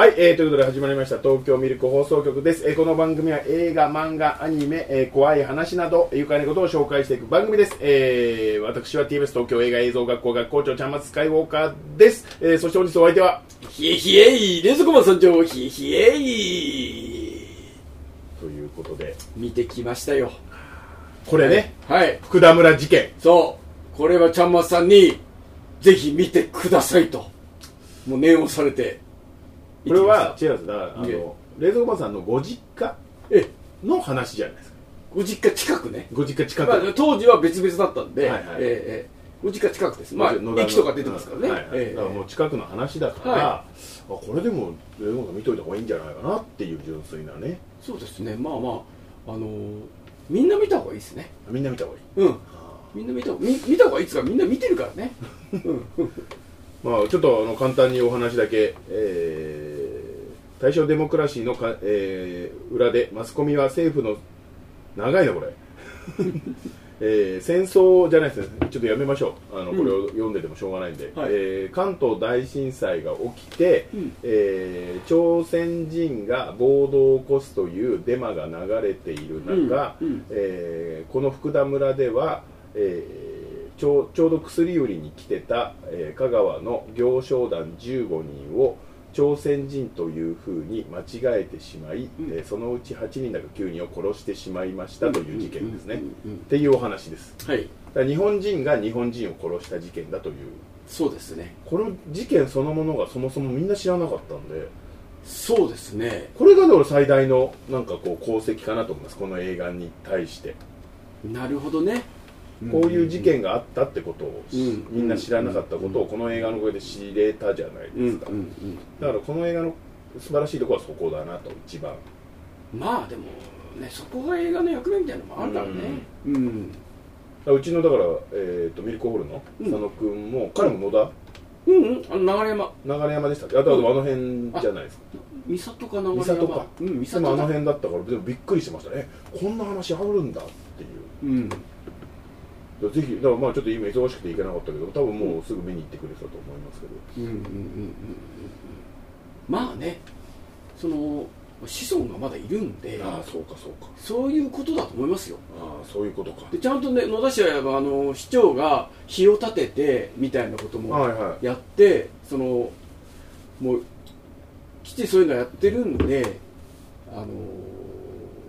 はい、えー、ということで始まりました東京ミルク放送局です、えーこの番組は映画、漫画、アニメ、えー怖い話など愉快なことを紹介していく番組です、えー私は TBS 東京映画映像学校学校長ちゃんまつスカイウォーカーです、えーそして本日お相手はひえひえい冷蔵庫マン参上ひえひえいということで。見てきましたよ。これね、はい。福田村事件。そう。これはちゃんまつさんにぜひ見てくださいと。もう念をされてこれは違うんですだからあの冷蔵庫さんのご実家え。の話じゃないですか。ご実家近くね、ご実家近く、まあ、当時は別々だったんで、はいはい。ええええ。ご実家近くです。まあ駅とか出てますからね、はいはい。ええ。だからもう近くの話だから、はい。あこれでも冷蔵庫さん見といた方がいいんじゃないかなっていう純粋なね。そうですね。まあまああのーみんな見た方がいいですね。みんな見た方がいい。うん。みんな見たみ見た方がいいですかみんな見てるからね。うん。まあ、ちょっとあの簡単にお話だけ、えー、大正デモクラシーのか、えー裏でマスコミは政府の長いなこれ、えー戦争じゃないですね。ちょっとやめましょう。あの、うん。これを読んでてもしょうがないんで、はい。えー関東大震災が起きて、うん。えー朝鮮人が暴動を起こすというデマが流れている中、うん。うん。えーこの福田村では、えーちょうちょうど薬売りに来てた、えー香川の行商団15人を朝鮮人というふうに間違えてしまい、うん。えーそのうち8人だか9人を殺してしまいましたという事件ですね、っていうお話です。はい。日本人が日本人を殺した事件だという。そうですね。この事件そのものがそもそもみんな知らなかったんで。そうですね。これがでも最大のなんかこう功績かなと思います。この映画に対して。なるほどねこういう事件があったってことを、うん。みんな知らなかったことをこの映画の声で知れたじゃないうんですか、うんうんだからこの映画の素晴らしいところはそこだなと一番。まあでもねそこが映画の役目みたいなのもあるからね。うん。うちのだから、えー、とミルクホールのうん。佐野君も、彼も野田？うんうん。あの流山。流山でしたっけ？あとあの辺じゃないですか、三郷か流山。三郷か。うん三でもあの辺だったからでもびっくりしてました。ねこんな話あるんだっていう。うんぜひだからまあちょっと今忙しくて行けなかったけど多分もうすぐ見に行ってくれたと思いますけど、うんうんうんうんうん。まあねその子孫がまだいるんでああそうかそうか。そういうことだと思いますよ。ああそういうことか。でちゃんとね野田市はあの市長が火を立ててみたいなこともはいはい。やってそのもうきちそういうのやってるんであの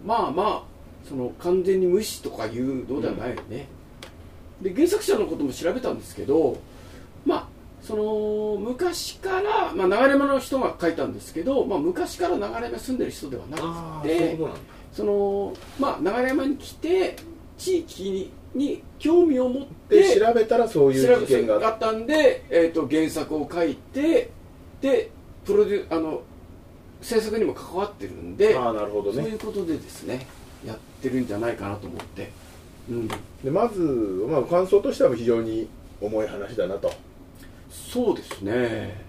まあまあその完全に無視とかいうのではないよね、で原作者のことも調べたんですけどまあその昔から、まあ、流山の人が書いたんですけど、まあ、昔から流山に住んでる人ではなくてそのまあ流山に来て地域にに興味を持ってで調べたらそういう事件ががあったんで、えー、と原作を書いてでプロデュあの制作にも関わってるんで、ああなるほどそういねうことでですねやってるんじゃないかなと思って、うん、でまず、まあ、感想としては非常に重い話だなと。っそうですね。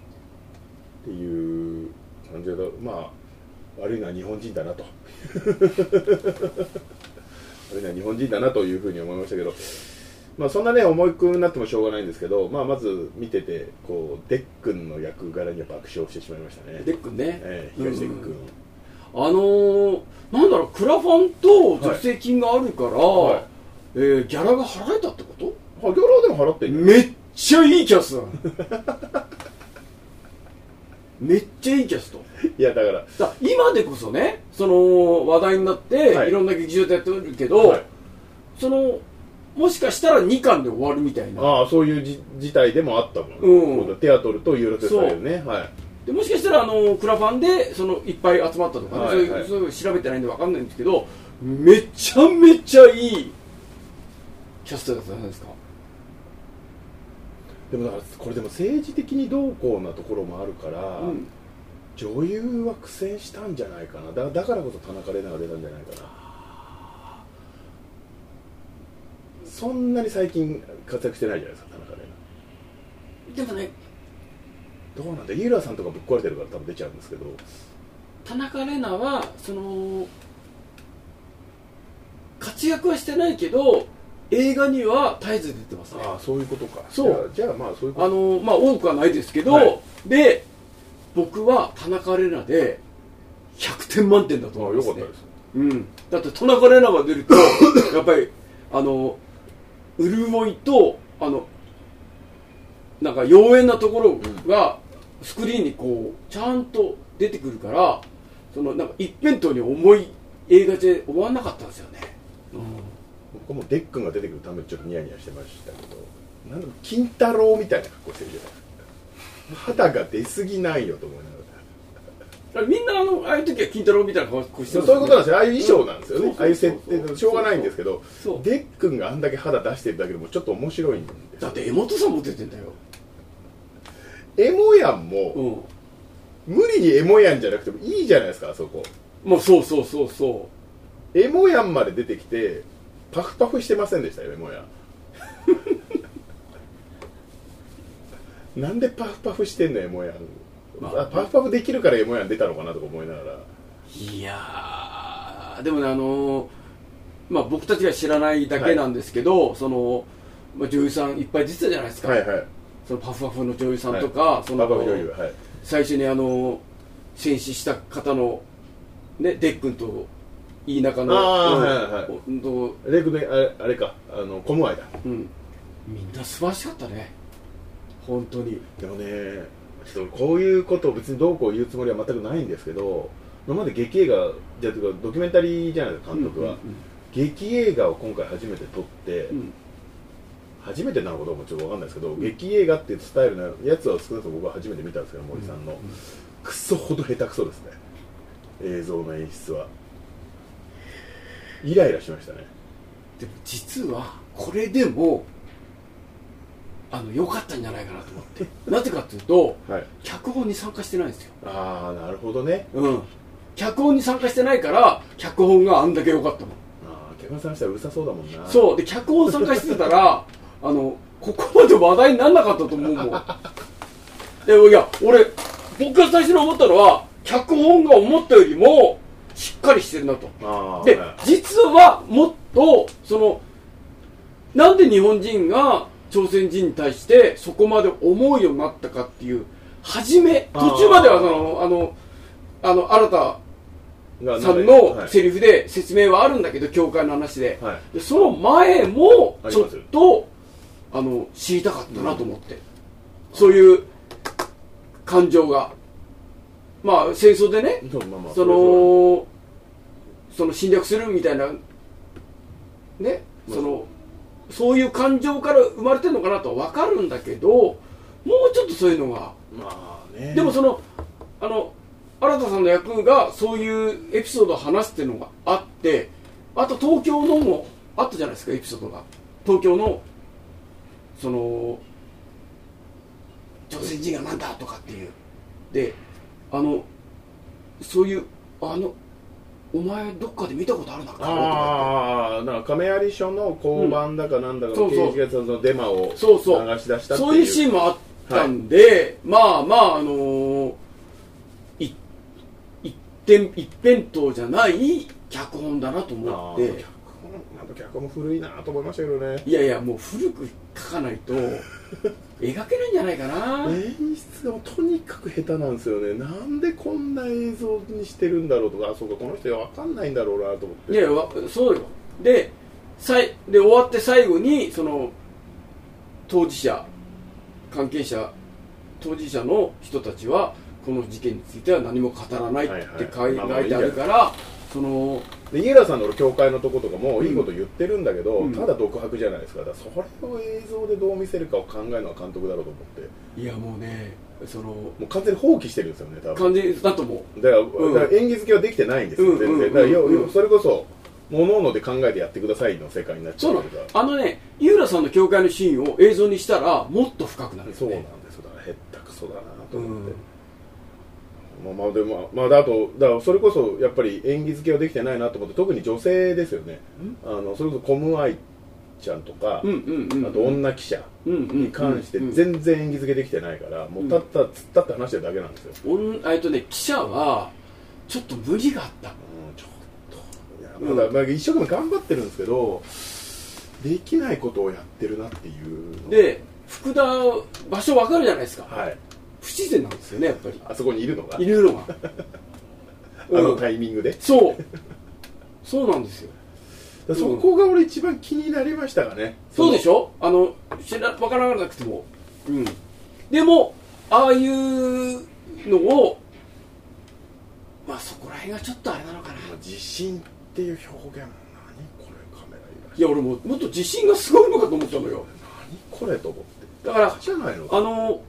ていう感じだとまあ悪いのは日本人だなと。悪いのは日本人だなというふうに思いましたけど。まあそんなね重くなってもしょうがないんですけど、まあ、まず見ててこうデックンの役柄には爆笑してしまいましたね。デックンね、ええ東出君、うんあのー、なんだろうクラファンと助成金があるから、はいえーギャラが払えたってこと？あギャラでも払ってんのめっちゃいいキャスだ めっちゃいいキャスト。いやだから。だ今でこそねその話題になって、はい。い、ろんな劇場でやってるけど、はい。そのもしかしたら2巻で終わるみたいな。ああそういうじ事態でもあったもん、うん。テアトルとユーロフェスタイルね。はい。でもしかしたらあのクラファンでそのいっぱい集まったとかね、はいはいそういうそういうの調べてないんで分かんないんですけどめちゃめちゃいいキャストだったじゃないですか？でもだからこれでも政治的にどうこうなところもあるから、うん。女優は苦戦したんじゃないかな。だだからこそ田中玲奈が出たんじゃないかな。そんなに最近活躍してないじゃないですか田中玲奈。でもねどうなんだ？井浦さんとかぶっ壊れてるから多分出ちゃうんですけど。田中玲奈はその活躍はしてないけど映画には絶えず出てますね。ああそういうことか。そう。じゃあまあそういうこと。あのまあ多くはないですけど、はい。で僕は田中玲奈で100点満点だとあ思います、ね、よかったです。うん、だって田中玲奈が出ると やっぱりあの潤いとあのなんか妖艶なところがスクリーンにこうちゃんと出てくるからそのなんか一辺倒に重い映画で終わんなかったんですよね、僕もデックンが出てくるためにちょっとニヤニヤしてましたけどなんだろう金太郎みたいな格好してるじゃないですか。肌が出過ぎないよと思いながら。みんなあのああいう時は金太郎みたいな顔してそうますいうことなんですよ。ああいう衣装なんですよね、うんああいう設定でしょうがないんですけどそう。デックンがあんだけ肌出してるだけでもちょっと面白いんですだって江本さんも出てんだよ、エモヤンうもん、無理にエモヤンじゃなくてもいいじゃないですかあそこ。まあそうそうそうそエモヤンまで出てきてパフパフしてませんでしたよエモヤンなんでパフパフしてんのエモヤン、まあ。あ、パフパフできるからエモヤン出たのかなとか思いながら。ういやーでもねあのーまあ僕たちが知らないだけなんですけど、その、まあ、女優さんいっぱい出てたじゃないですか、はいはい。そのパフパフの女優さんとか、そのパフパフ女優はい。最初にあの戦死した方の、ね、デックンといい仲のあーうんはいはい。うんとレイクであれあれか。あのコムアイだ。うん、みんな素晴らしかったね。本当に。でもねちょっとこういうことを別にどうこう言うつもりは全くないんですけど今まで劇映画じゃあというかドキュメンタリーじゃないですか監督は、うん劇映画を今回初めて撮って、うん。うん初めてなのかどうかちょっと分かんないですけど、劇映画っていうスタイルのやつは少なくとも僕は初めて見たんですけど森さんの、クソほど下手くそですね。映像の演出はイライラしましたね。でも実はこれでもあの良かったんじゃないかなと思って。なぜかというとはい。脚本に参加してないんですよ。ああなるほどね。うん。脚本に参加してないから脚本があんだけ良かったもん。ああ客さんしたらうるさそうだもんな。そう。で脚本参加してたら あのここまで話題にならなかったと思うもん。でいや俺僕が最初に思ったのは脚本が思ったよりもしっかりしてるなと。で実はもっとそのなんで日本人が朝鮮人に対してそこまで思うようになったかっていう初め途中まではそのあのあの新田がさんはい。のセリフで説明はあるんだけど教会の話で。はい。でその前もちょっとあの知りたかったなと思って、そういう感情がまあ戦争でねまあまあそのその侵略するみたいなねまあ。そのそういう感情から生まれてるのかなとは分かるんだけどもうちょっとそういうのがまあね。でもそのあの新田さんの役がそういうエピソードを話すっていうのがあってあと東京のもあったじゃないですかエピソードが。東京のその朝鮮人がなんだとかっていう。であのそういうあのお前どっかで見たことあるな顔とかああなんか亀有署の交番だかなんだかの刑事がそのデマをそうそう。流し出したっていう。そういうシーンもあったんで、まあまああのーい一点一辺倒じゃない脚本だなと思って。脚本なんか脚本も古いなと思いましたけどね。いやいやもう古く書かないと 描けないんじゃないかな。演出がとにかく下手なんですよね。なんでこんな映像にしてるんだろうとか。あそうかこの人わかんないんだろうなと思って。いやそうよ。でさいで終わって最後にその当事者関係者当事者の人たちはこの事件については何も語らないって書いてあるからそので家田さんの教会のとことかもいいこと言ってるんだけど、うん。ただ独白じゃないですか。だからそれを映像でどう見せるかを考えるのは監督だろうと思って。いやもうねそのもう完全に放棄してるんですよね多分。感じだと思う。だから,、うん。ら演技付けはできてないんですよ、うん全然、うんだからそれこそ各々で考えてやってくださいの世界になっちゃそうから。あのね井浦さんの教会のシーンを映像にしたらもっと深くなるよね。そうなんですよ。だからへったくそだなと思って、うんまあまあでもまああとだからそれこそやっぱり演技付けはできてないなと思って特に女性ですよね。あのそれこそコムアイちゃんとか、うんうんうんあと女記者うんうんに関してうん。うん全然演技付けできてないから、もうたった突っ立って話してるだけなんですよ、おんえっとね記者はちょっと無理があった。うんちょっといやまだ、まあ、一生懸命頑張ってるんですけどできないことをやってるなっていうので福田場所わかるじゃないですか。はい不自然なんですよねやっぱり。あそこにいるのが？いるのが。あのうん。タイミングで、そう。そうなんですよ。そこが俺一番気になりましたがね。そうでしょ？あの知ら分からなくても。うん。でもああいうのをまあそこら辺がちょっとあれなのかな。その地震っていう表現。何これカメラいや俺ももっと自信がすごいのかと思ったのよ。何これと思って。だからじゃないのあの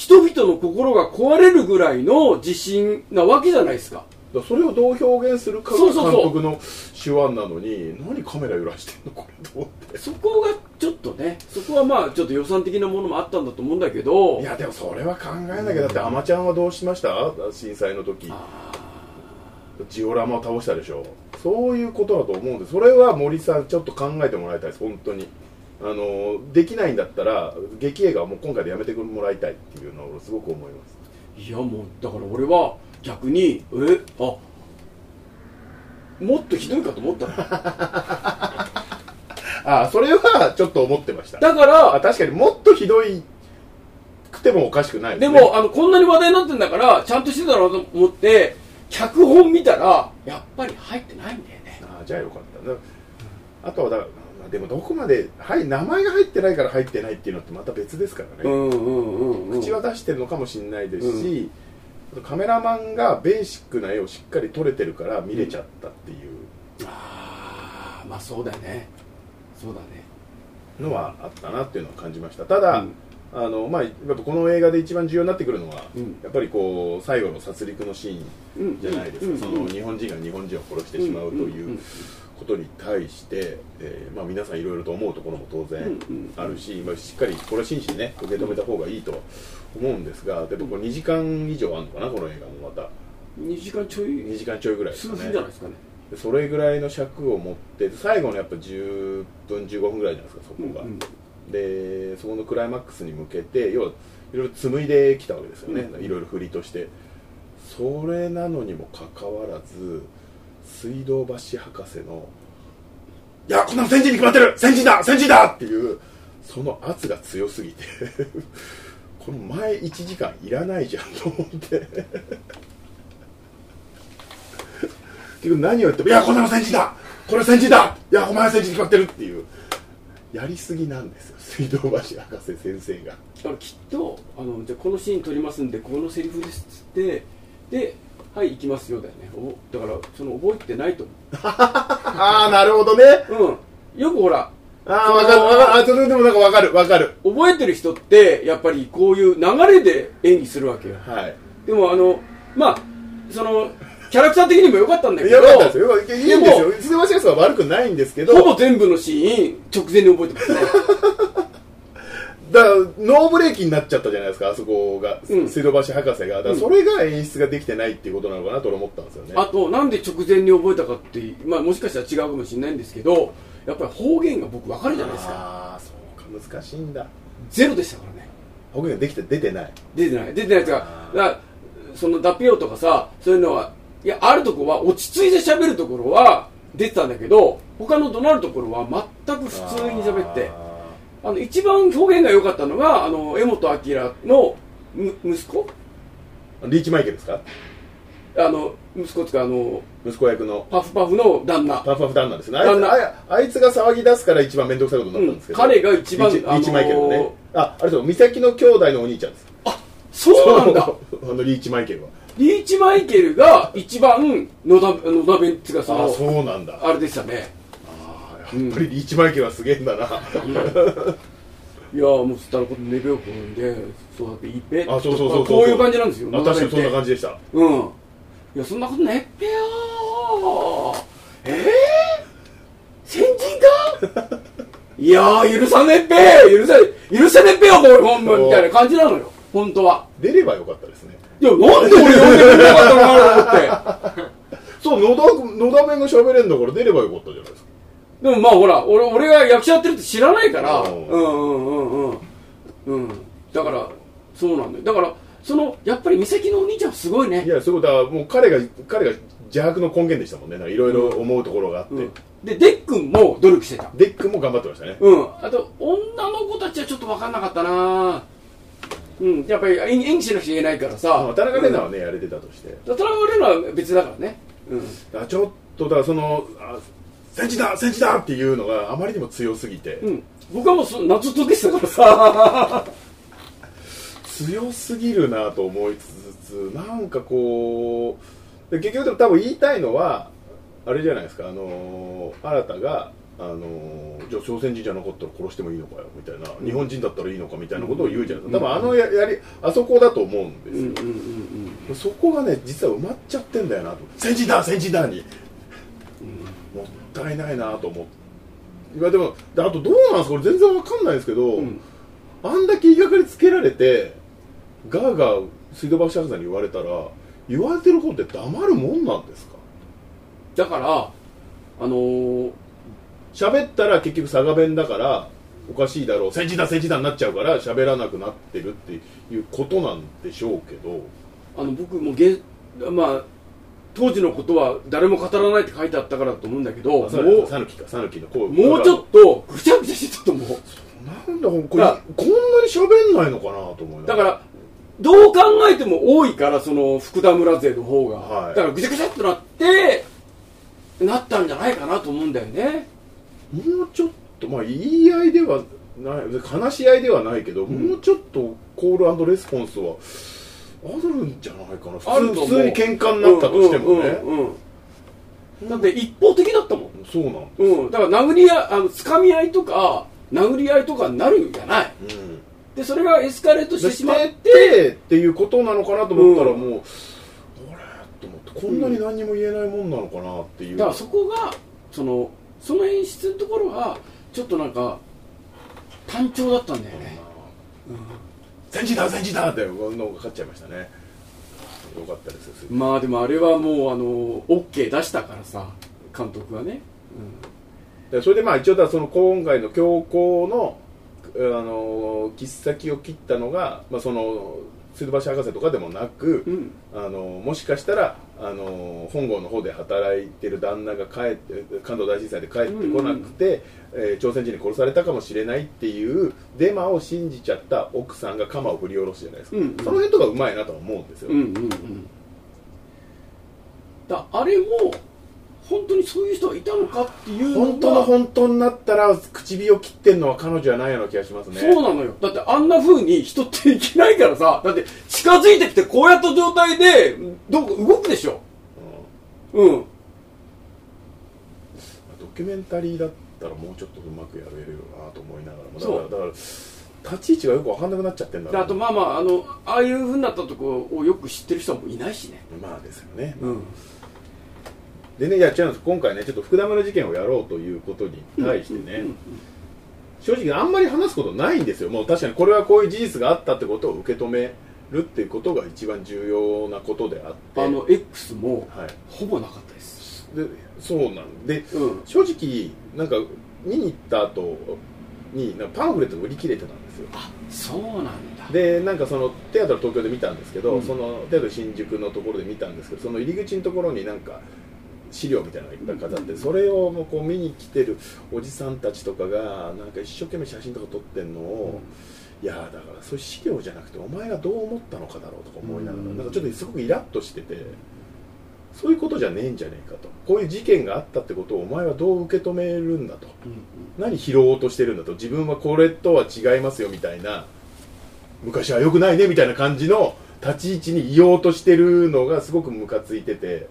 人々の心が壊れるぐらいの自信なわけじゃないですか。それをどう表現するかが監督の手腕なのに何カメラ揺らしてんの？これと思って。そこがちょっとねそこはまあちょっと予算的なものもあったんだと思うんだけど。いやでもそれは考えなきゃ。だってアマちゃんはどうしました？震災の時。あジオラマを倒したでしょ。そういうことだと思うんでそれは森さんちょっと考えてもらいたいです。本当にあのできないんだったら劇映画はもう今回でやめてもらいたいっていうのは俺すごく思います。ーいやもうだから俺は逆にえあもっとひどいかと思ったの。あそれはちょっと思ってました。だかあら確かにもっとひどいくてもおかしくないね。ですもあのこんなに話題になってんだからちゃんとしてたろうと思って脚本見たらやっぱり入ってないんだよね。あじゃあよかった。だあとはだからまあでもどこまで、はい、名前が入ってないから入ってないっていうのってまた別ですからね、うんうんうん、うん、口は出してるのかもしれないですし、カメラマンがベーシックな絵をしっかり撮れてるから見れちゃったっていう。ああまあそうだよね。そうだね。のはあったなっていうのは感じました。ただ、うん。あのまあ、やっぱこの映画で一番重要になってくるのは、うん。やっぱりこう最後の殺戮のシーンじゃないですか、うんその日本人が日本人を殺してしまうといんうことに対して、えーまあ、皆さんいろいろと思うところも当然うんうんあるし、まあ、しっかりこれは真摯にね受け止めた方がいいとは思うんですがでもこれ2時間以上あるのかなこの映画もまた。2時間ちょい。2時間ちょいぐらいです数かね。それぐらいの尺を持って最後のやっぱ10分15分ぐらいじゃないですかそこが、うんでそこのクライマックスに向けて要はいろいろ紡いできたわけですよね、うん。いろいろ振りとして。それなのにもかかわらず水道橋博士の「いやこんなの先人に決まってる！先人だ！先人だ!」っていうその圧が強すぎて この前1時間いらないじゃんと思って。結局何を言っても「いやこんなの先人だ！これ先人だ！いやお前は先人に決まってる」っていうやりすぎなんですよ水道橋博士先生が。だからきっとあのじゃこのシーン撮りますんでこのセリフですっつってではい行きますよだよね。おだからその覚えてないと ああなるほどね。思ううん。よくほらああ分かる分かる。あそれでもなんか分かる分かる。覚えてる人ってやっぱりこういう流れで演技するわけよ。はい。でもあのまあそのキャラクター的にも良かったんだけどよかったですよいいんですよ。水道橋博士は悪くないんですけど。ほぼ全部のシーン直前に覚えてますね だからノーブレーキになっちゃったじゃないですかあそこが、うん。水道橋博士が。だからそれが演出ができてないっていうことなのかなと俺思ったんですよね。あとなんで直前に覚えたかってまあもしかしたら違うかもしれないんですけどやっぱり方言が僕分かるじゃないですか。ああそうか難しいんだ。ゼロでしたからね。方言ができて出てない。出てない。出てないやつがあー。だからそのダピオとかさそういうのはいやあるとこは落ち着いて喋るところは出てたんだけど他の怒鳴るところは全く普通に喋って。ああの一番表現が良かったのがあの江本明のむ息子？ーリーチマイケルですか？あの息子っていうかあの息子役の。パフパフの旦那。パフパフ旦那ですね。あいつ旦那。ああいつが騒ぎ出すから一番面倒くさいことになったんですけど、うん彼が一番リーチマイケルのね。ああれそう美咲の兄弟のお兄ちゃんです。そうなんだ。あのリーチマイケルは。リーチマイケルが一番野田野田弁っていうかそああのそうなんだ。あれでしたね。あーやっぱりリーチマイケルはすげえんだな、いやもうそしたらこのネベオ君でそうだっていいぺあそうそうそうこういう感じなんですよあ確かにそんなじ感じでした。うん。いやそんなことねっぺよー。えー、先人か？いやー許さねっぺ許さ許せねっぺよこれほんまみたいな感じなのよ。本当は。出ればよかったですね。いやなんで俺呼んでくれなかったのかなと思って。そう野田野田弁が喋れんだから出ればよかったじゃないですかでもまあほら俺俺が役者やってるって知らないからううん。んうんうんうんうん。だからそうなんだよ。だからそのやっぱり美咲のお兄ちゃんすごいね。いやそうだからもう彼が彼が邪悪の根源でしたもんね。いろいろ思うところがあって、うん。でデックンも努力してた。デックも頑張ってましたね。うん。あと女の子たちはちょっと分かんなかったな。うん、やっぱり演演技しなくちゃいけないからさ。まあ田中玲奈はね、やれてたとして。田中玲奈は別だからね。うん。あちょっとだからそのあ戦時だ戦時だっていうのがあまりにも強すぎて、うん、僕はもうそ夏とでしたからさ。強すぎるなと思いつつなんかこうで結局でも多分言いたいのはあれじゃないですかあのー新たがあのーじゃあ朝鮮人じゃなかったら殺してもいいのかよみたいな、日本人だったらいいのかみたいなことを言うじゃないですか、多分あのややりあそこだと思うんですよ、うんうんうんそこがね実は埋まっちゃってんだよなと。戦時だ戦時だに。もったいないなと思っていやでもであとどうなんですか？これ全然わかんないですけど、うん。うんあんだけ言いがかりつけられてガーガー水道橋博士に言われたら言われてる方って黙るもんなんですか？だからあのー喋ったら結局佐賀弁だからおかしいだろう。戦時だ戦時だになっちゃうから喋らなくなってるっていうことなんでしょうけど。あの僕もげまあ当時のことは誰も語らないって書いてあったからだと思うんだけどもうもうちょっとぐちゃぐちゃしてたと思う。なんだこれだこんなに喋んないのかなと思いだからどう考えても多いからその福田村勢の方が、はい。だからぐちゃぐちゃっとなってなったんじゃないかなと思うんだよね。もうちょっとまあ言い合いではない話し合いではないけど、もうちょっとコールレスポンスはあるんじゃないかな普あると思う。通普通に喧嘩になったとしてもね、うんうんうん。だって一方的だったもん。そうなんうん、だから殴り合いあの掴み合いとか殴り合いとかになるんじゃないうん。でそれがエスカレートしてししまって。てっていうことなのかなと思ったらうん。もう、あれ？と思って。こんなに何にも言えないもんなのかなっていう、だからそこがそのその演出のところがちょっとなんか単調だったんだよね、戦時だ戦時だってのが勝っちゃいましたね。よかったですまあでもあれはもうあの OK 出したからさ監督はね、でそれでまあ一応だその今回の強行のあの切っ先を切ったのが、まあ、その水道橋博士とかでもなく、うん。あのもしかしたらあの本郷の方で働いてる旦那が帰って関東大震災で帰ってこなくて、えー朝鮮人に殺されたかもしれないっていうデマを信じちゃった奥さんが鎌を振り下ろすじゃないですか、うんうん。その辺とかうまいなとは思うんですよ、うんうんうん。だあれも本当にそういう人がいたのかっていうのが本当の本当になったら唇を切ってんのは彼女じゃないような気がしますね。そうなのよ。だってあんな風に人っていけないからさだって近づいてきてこうやった状態でどこ動くでしょ。うん。うん。ドキュメンタリーだったらもうちょっとうまくやれるよなと思いながらも。だからだから立ち位置がよく分かんなくなっちゃってんだあとまあまああのああいう風になったとこをよく知ってる人もいないしね。まあですよね。うんでねいや違うんです。今回ねちょっと福田村事件をやろうということに対してね、うん正直あんまり話すことないんですよ。もう確かにこれはこういう事実があったってことを受け止めるっていうことが一番重要なことであって。あの X もはい。ほぼなかったです。でそうなん。でうん。正直なんか見に行った後になんかパンフレットが売り切れてたんですよ。あそうなんだ。でなんかそのテアトル東京で見たんですけど、うん。そのテアトル新宿のところで見たんですけどその入り口のところになんか資料みたいなのがいっぱい飾って、それをもうこう見に来てるおじさんたちとかがなんか一生懸命写真とか撮ってんのを、いやーだからそういう資料じゃなくてお前がどう思ったのかだろうとか思いながら、うん。なんかちょっとすごくイラッとしててそういうことじゃねえんじゃねえかと。こういう事件があったってことをお前はどう受け止めるんだと。うんうん。何拾おうとしてるんだと。自分はこれとは違いますよみたいな昔は良くないねみたいな感じの立ち位置にいようとしてるのがすごくムカついてて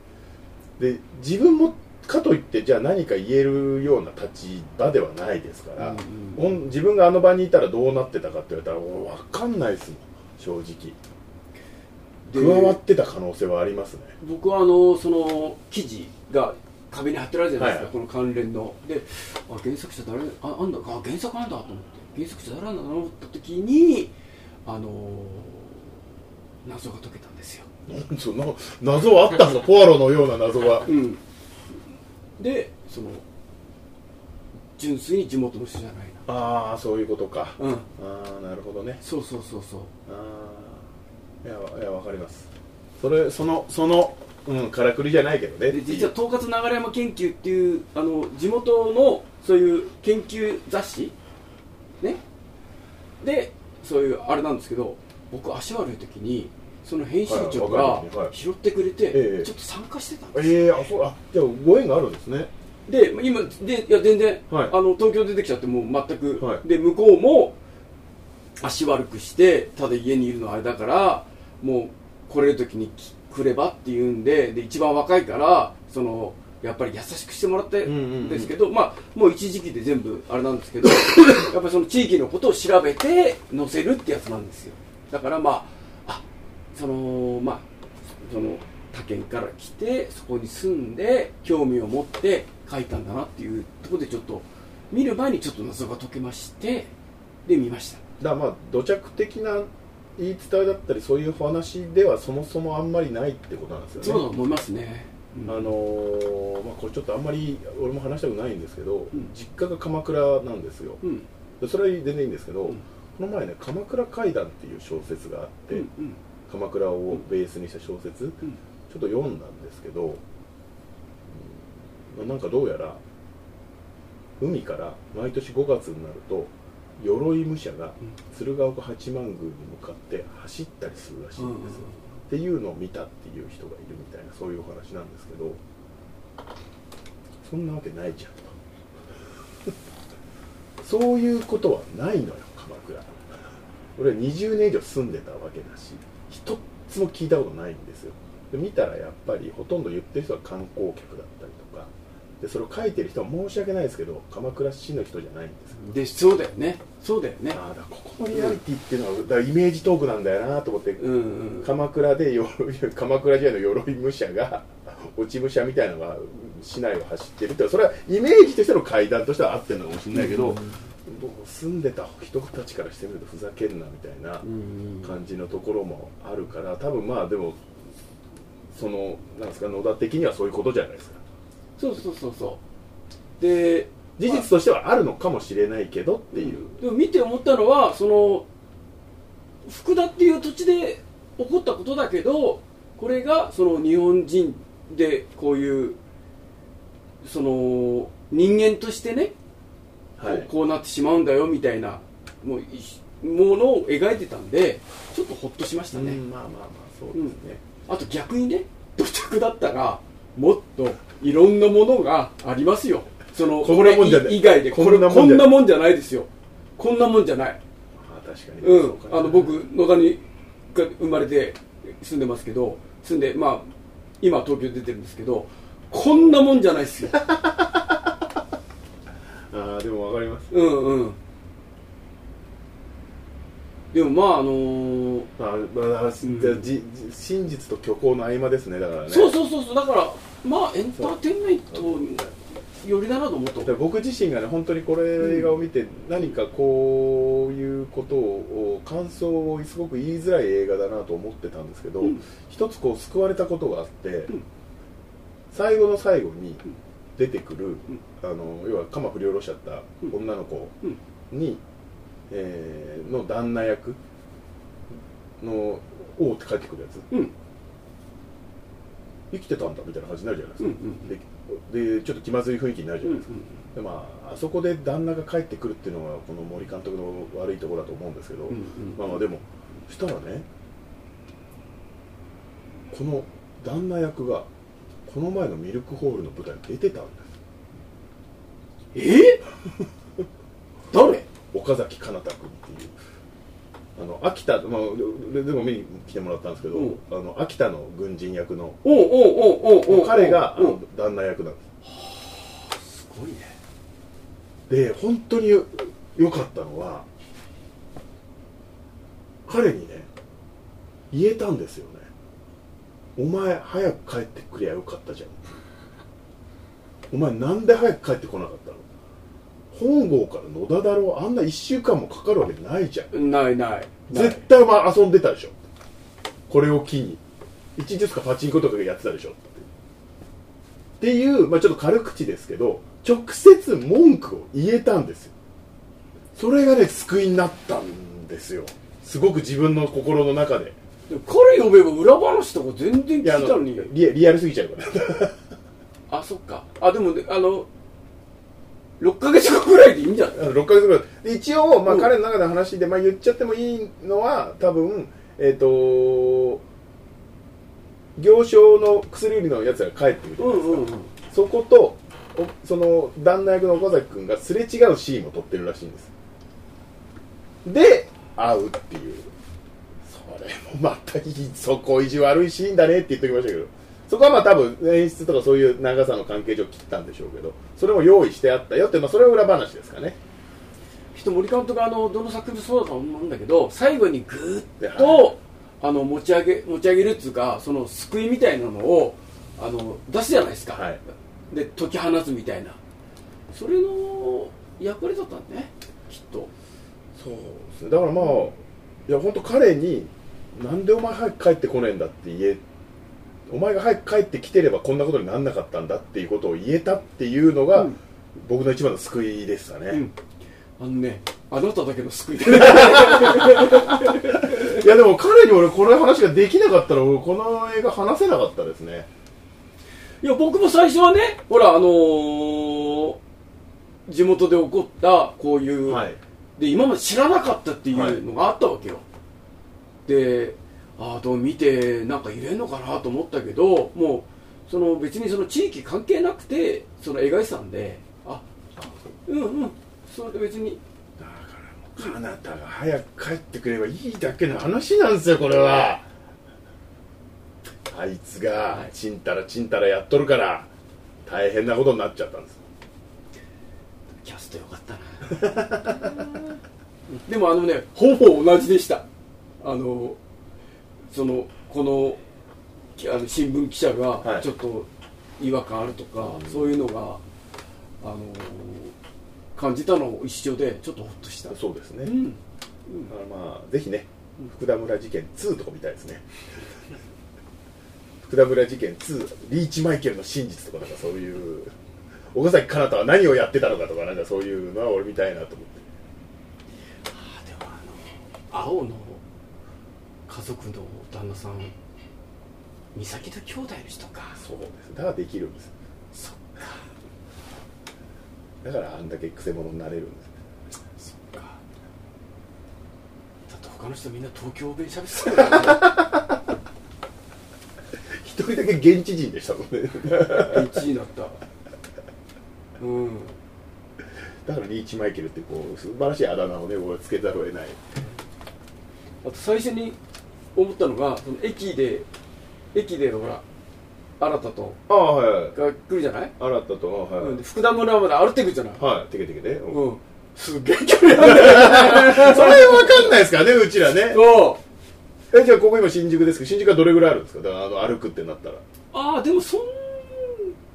で自分もかといってじゃあ何か言えるような立場ではないですから、うんほん自分があの場にいたらどうなってたかって言われたら俺分かんないですもん正直。加でわってた可能性はありますね。僕はあのその記事が壁に貼ってあるじゃないですか、はい。この関連の。であ原作者誰ああんだあ原作なんだと思って原作者誰なんだと思った時にあの謎が解けたんですよ、そ謎はあったんですかポアロのような謎が。うん、でその純粋に地元の人じゃないああそういうことか。なうん。ああなるほどね。そうそうそうそう。ああいやいやわかります。それそのそのうんからくりじゃないけどね。で実は統括流山研究っていうあの地元のそういう研究雑誌？ね？でそういうあれなんですけど僕足悪い時にその編集長はいが拾ってくれて、ええ。ちょっと参加してたんです。よええあそうあじゃあご縁があるんですね。で今でいや全然、はい。あの東京出てきちゃってもう全く、はい。で向こうも足悪くしてただ家にいるのあれだからもう来れる時にき来ればっていうんでで一番若いからそのやっぱり優しくしてもらってですけど、まあもう一時期で全部あれなんですけど やっぱりその地域のことを調べて載せるってやつなんですよ。だからまああそのまあその他県から来てそこに住んで興味を持って書いたんだなっていうところでちょっと見る前にちょっと謎が解けましてで見ました。だまあ土着的な言い伝えだったりそういう話ではそもそもあんまりないってことなんですよね。そうだと思いますね、うん。あのーまあ、これちょっとあんまり俺も話したくないんですけど、ん。実家が鎌倉なんですよ。うん。でそれは全然いいんですけど、うん。この前ね「鎌倉怪談」っていう小説があって、うんうん鎌倉をベースにした小説、うん。ちょっと読んだんですけど、うんまあなんかどうやら海から毎年5月になると鎧武者が鶴岡八幡宮に向かって走ったりするらしいんですよ、っていうのを見たっていう人がいるみたいなそういうお話なんですけどそんなわけないじゃんと。そういうことはないのよ鎌倉。俺は20年以上住んでたわけだし一つも聞いたことないんですよ。で見たらやっぱりほとんど言ってる人は観光客だったりとか。でそれを書いてる人は申し訳ないですけど鎌倉市の人じゃないんですよ。でそうだよね。そうだよね。ああだからここのリアリティっていうのはだからイメージトークなんだよなと思って、うんうん。鎌倉で鎧 鎌倉時代の鎧武者が落ち武者みたいなのが市内を走ってるってそれはイメージとしての階段としては合ってるのかもしれないけど、僕住んでた人たちからしてみるとふざけんなみたいな感じのところもあるから多分まあでもそのなんですか野田的にはそういうことじゃないですか。そうそうそうそう。で事実としてはあるのかもしれないけどっていう、でも見て思ったのはその福田っていう土地で起こったことだけどこれがその日本人でこういうその人間としてね、はい。こうなってしまうんだよみたいなもういものを描いてたんでちょっとほっとしましたね、うんまあまあまあそうですね、あと逆にね土着だったらもっといろんなものがありますよ。そのこんなもんじゃない。これ以外で。これこんなもんじゃこんなもんじゃないですよ。こんなもんじゃない。あ確かにうん。あの僕野田にが生まれて住んでますけど住んでまあ今東京出てるんですけどこんなもんじゃないですよああでもわかります。うんうん。でもまああのーあーまあ、じじじ真実と虚構の合間ですねだからね。そうそうそうそう。だからまあエンターテインメントよりだなと思った僕自身がね本当にこれ映画を見て何かこういうことを感想をすごく言いづらい映画だなと思ってたんですけど、うん。一つこう救われたことがあって、ん。最後の最後に出てくる、ん。あの要は鎌振り下ろしちゃった女の子うん。に、えーの旦那役の「おう」って帰ってくるやつ。うん。生きてたんだみたいな感じになるじゃないですか、ででちょっと気まずい雰囲気になるじゃうなんいですか、でまああそこで旦那が帰ってくるっていうのがこの森監督の悪いところだと思うんですけど、まあまあでもそしたらねこの旦那役がこの前のミルクホールの舞台に出てたんですえ？誰？岡崎かなた君っていう。あの秋田、まあ、ででも見に来てもらったんですけど、うん。あの秋田の軍人役の彼が旦那役なんです。すごいね。で本当によ良かったのは彼にね言えたんですよ。ねお前早く帰ってくりゃよかったじゃん。お前なんで早く帰ってこなかったの？本郷から野田だろあんな1週間もかかるわけないじゃん。ないない。絶対お前遊んでたでしょ。これを機に。一日かパチンコとかやってたでしょ。っていう、まあ、ちょっと軽口ですけど直接文句を言えたんですよ。それがね救いになったんですよ。すごく自分の心の中で彼呼べば裏話とか全然聞いたのに。リリアルすぎちゃうから。あそっか。あでもねあの6ヶ月後ぐらいでいいんじゃない？あの6ヶ月ぐらいで一応、まあうん。彼の中での話で、まあ、言っちゃってもいいのは多分えっ、と行商の薬売りのやつが帰ってくるじゃないですか、うんうんうん。そことおその旦那役の岡崎君がすれ違うシーンを撮ってるらしいんです。で会うっていうそれもまたいいそこ意地悪いシーンだねって言っておきましたけど。そこはまあ多分演出とかそういう長さの関係上切ったんでしょうけどそれも用意してあったよって、まあ、それは裏話ですかね。きっと森監督はあのどの作品もそうだと思うんだけど最後にグーッはとあの持ち上げ持ち上げるっていうかその救いみたいなのをあの出すじゃないですか、はい。で解き放つみたいな。それの役割だったんねきっと。そうですね。だからまあいや本当彼になんでお前早く帰ってこねえんだって言えお前が早く帰ってきてればこんなことにならなかったんだっていうことを言えたっていうのが、うん。僕の一番の救いでしたね、うん。あのねあなただけの救いいやでも彼に俺この話ができなかったら俺この映画話せなかったですね。いや僕も最初はねほらあのー地元で起こったこういう、はい。で今まで知らなかったっていうのがあったわけよ、でああどう見てなんか入れんのかなと思ったけどもうその別にその地域関係なくてその描いてたんであうんうんそれで別に。だからもう彼方が早く帰ってくればいいだけの話なんですよこれは。あいつがはい。ちんたらちんたらやっとるから大変なことになっちゃったんです。キャストよかったな。でもあのねほぼ同じでしたあのそのこのきあの新聞記者はい。がちょっと違和感あるとか、うん。そういうのがあの感じたの一緒でちょっとホッとした。そうですね、うん。だからまあぜひね福田村事件2とか見たいですね。福田村事件2リーチマイケルの真実とかなんかそういう岡崎かなたは何をやってたのかとかなんかそういうのは俺見たいなと思って。あでもあの青の家族の旦那さん美咲と兄弟の人か。そうですだからできるんですそっだからあんだけくせ者になれるんですか。だって他の人みんな東京弁喋ってたからね。一人だけ現地人でしたもんね。1位になった。うん。だからリーチマイケルってこう素晴らしいあだ名をね僕はつけざるを得ない。あと最初に思ったのがその駅で駅でほら新田とああはいはい。が来るじゃない、洗ったとはい、うんで福田村まで歩ってくるじゃない、はい。テケテケで、うん。うん、すっげえ距離ある。んだよそれ分かんないですからねうちらね。そう。えじゃあここ今新宿ですけど新宿はどれぐらいあるんですか？だからあの歩くってなったら。ああでもそん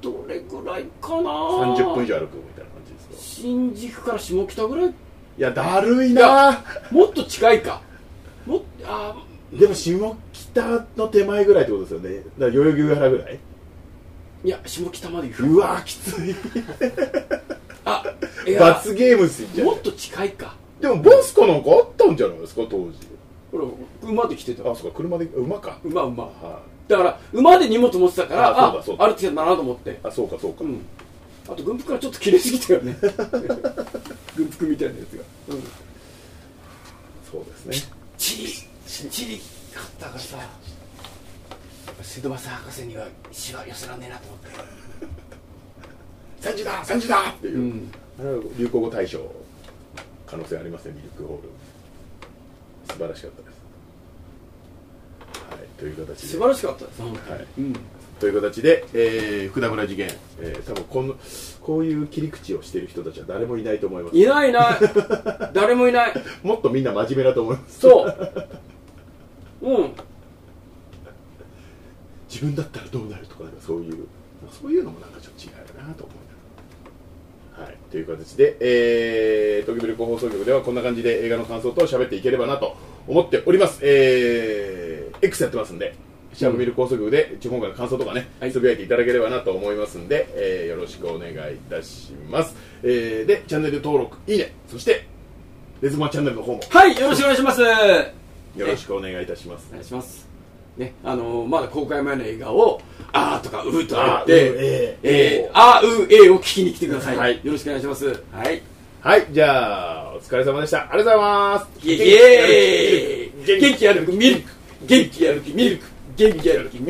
どれぐらいかな？30分以上歩くみたいな感じですか？新宿から下北ぐらい？いやだるいな。もっと近いか。もっあでも下北の手前ぐらいってことですよね。だから代々木上原ぐらい？いや下北まで行く。うわきつい。あいや罰ゲームっすよ。じゃあもっと近いか。でもバスかなんかあったんじゃないですか当時。ほら馬で来てた。あそうか車で馬か。馬馬。はだから馬で荷物持ってたからああそうだ。てきたんだなと思って。いあそうかそうか、うん。あと軍服がちょっと切れすぎたよね。軍服みたいなやつが。うん。そうですね。チリチリ買ったからさ瀬戸正博士には死は寄せらんねえなと思って。3時だ3時だっていう、うん。流行語大賞。可能性ありますねミルクホール。素晴らしかったです。はいという形で。素晴らしかったです、はい。うん。という形で、えー、福田村事件、えー、多分このこういう切り口をしている人たちは誰もいないと思います。いないいない。誰もいない。もっとみんな真面目だと思います。そう うん。自分だったらどうなるとかそういうそういうのもなんかちょっと違うなと思うはい。という形で、えー、東京ミルク放送局ではこんな感じで映画の感想と喋っていければなと思っております。えー、X やってますんでシャープミルク放送局で今回の感想とかね、はい。つぶやいていただければなと思いますんで、えーよろしくお願いいたします、えーでチャンネル登録いいね。そしてレズマチャンネルの方も。はいよろしくお願いしますよろしくお願いいたします。お願いします。ねあのーまだ公開前の映画を「あー」とか「うー」とかあ言ってうえーえーあーうーえーを聞きに来てください、はい。よろしくお願いします。はい。はい、じゃあ、お疲れ様でした。ありがとうございます。イエーイ。元気あるミルク元気やる気ミルク元気やる気ミルク